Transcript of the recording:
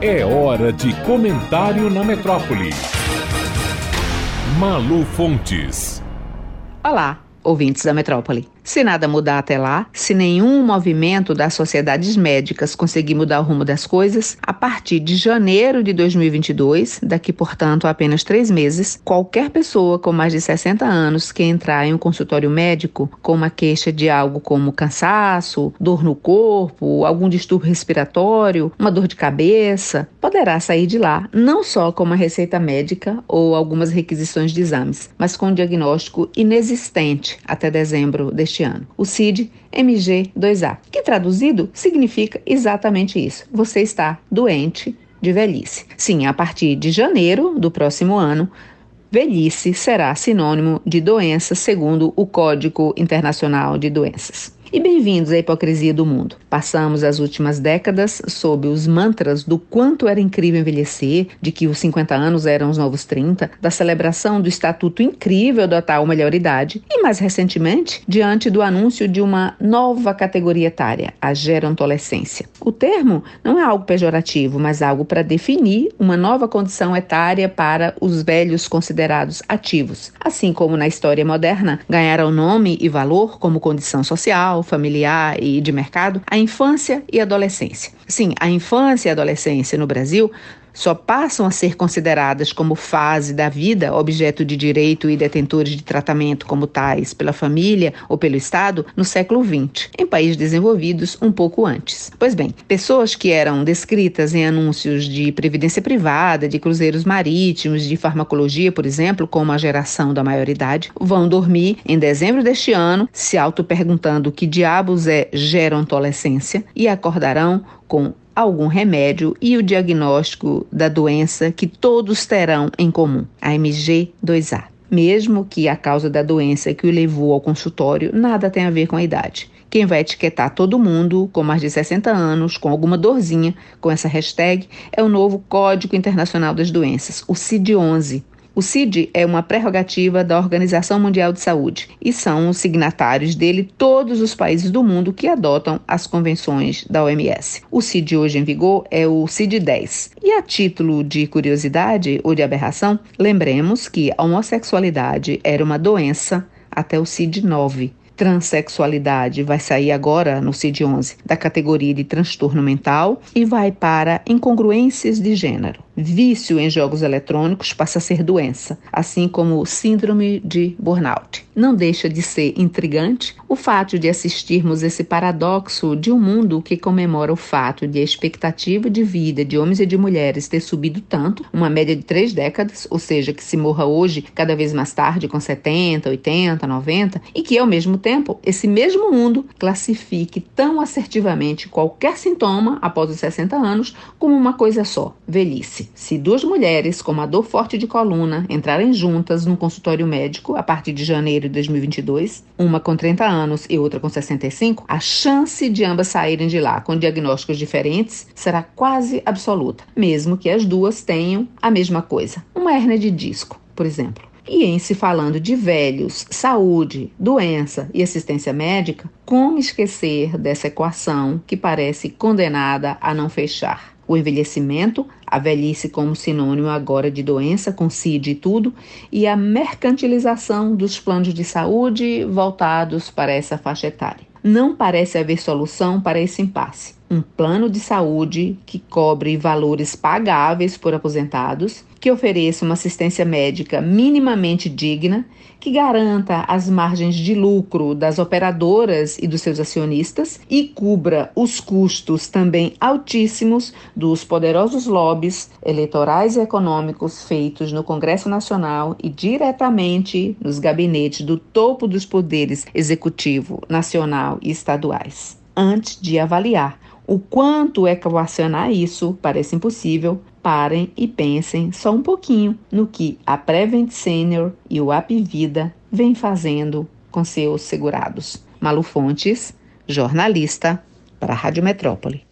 É hora de comentário na metrópole. Malu Fontes. Olá, ouvintes da metrópole. Se nada mudar até lá, se nenhum movimento das sociedades médicas conseguir mudar o rumo das coisas, a partir de janeiro de 2022, daqui portanto apenas três meses, qualquer pessoa com mais de 60 anos que entrar em um consultório médico com uma queixa de algo como cansaço, dor no corpo, algum distúrbio respiratório, uma dor de cabeça, poderá sair de lá não só com uma receita médica ou algumas requisições de exames, mas com um diagnóstico inexistente até dezembro deste deste ano, o CID MG2A, que traduzido significa exatamente isso: você está doente de velhice. Sim, a partir de janeiro do próximo ano, velhice será sinônimo de doença segundo o Código Internacional de Doenças. E bem-vindos à hipocrisia do mundo. Passamos as últimas décadas sob os mantras do quanto era incrível envelhecer, de que os 50 anos eram os novos 30, da celebração do estatuto incrível da tal melhor-idade e, mais recentemente, diante do anúncio de uma nova categoria etária, a gerontolescência. O termo não é algo pejorativo, mas algo para definir uma nova condição etária para os velhos considerados ativos, assim como na história moderna ganharam nome e valor como condição social familiar e de mercado, a infância e adolescência. Sim, a infância e adolescência no Brasil só passam a ser consideradas como fase da vida, objeto de direito e detentores de tratamento como tais pela família ou pelo Estado, no século XX, em países desenvolvidos um pouco antes. Pois bem, pessoas que eram descritas em anúncios de previdência privada, de cruzeiros marítimos, de farmacologia, por exemplo, como a geração da maioridade, vão dormir em dezembro deste ano se auto-perguntando que diabos é gerontolescência e acordarão com algum remédio e o diagnóstico da doença que todos terão em comum, a MG2A. Mesmo que a causa da doença que o levou ao consultório nada tenha a ver com a idade. Quem vai etiquetar todo mundo com mais de 60 anos, com alguma dorzinha, com essa hashtag, é o novo Código Internacional das Doenças, o CID-11, o CID é uma prerrogativa da Organização Mundial de Saúde e são os signatários dele todos os países do mundo que adotam as convenções da OMS. O CID hoje em vigor é o CID-10. E a título de curiosidade ou de aberração, lembremos que a homossexualidade era uma doença até o CID-9 transexualidade vai sair agora no CID-11 da categoria de transtorno mental e vai para incongruências de gênero. Vício em jogos eletrônicos passa a ser doença, assim como síndrome de burnout. Não deixa de ser intrigante o fato de assistirmos esse paradoxo de um mundo que comemora o fato de a expectativa de vida de homens e de mulheres ter subido tanto, uma média de três décadas, ou seja, que se morra hoje cada vez mais tarde, com 70, 80, 90, e que ao mesmo tempo esse mesmo mundo classifique tão assertivamente qualquer sintoma após os 60 anos como uma coisa só: velhice. Se duas mulheres com uma dor forte de coluna entrarem juntas num consultório médico a partir de janeiro de 2022, uma com 30 anos e outra com 65, a chance de ambas saírem de lá com diagnósticos diferentes será quase absoluta, mesmo que as duas tenham a mesma coisa, uma hernia de disco, por exemplo. E em se falando de velhos, saúde, doença e assistência médica, como esquecer dessa equação que parece condenada a não fechar? O envelhecimento, a velhice como sinônimo agora de doença, com CID e tudo, e a mercantilização dos planos de saúde voltados para essa faixa etária. Não parece haver solução para esse impasse. Um plano de saúde que cobre valores pagáveis por aposentados que ofereça uma assistência médica minimamente digna, que garanta as margens de lucro das operadoras e dos seus acionistas e cubra os custos também altíssimos dos poderosos lobbies eleitorais e econômicos feitos no Congresso Nacional e diretamente nos gabinetes do topo dos poderes executivo, nacional e estaduais. Antes de avaliar o quanto equacionar isso parece impossível, parem e pensem só um pouquinho no que a Prevent Senior e o Apvida vêm fazendo com seus segurados. Malu Fontes, jornalista para a Rádio Metrópole.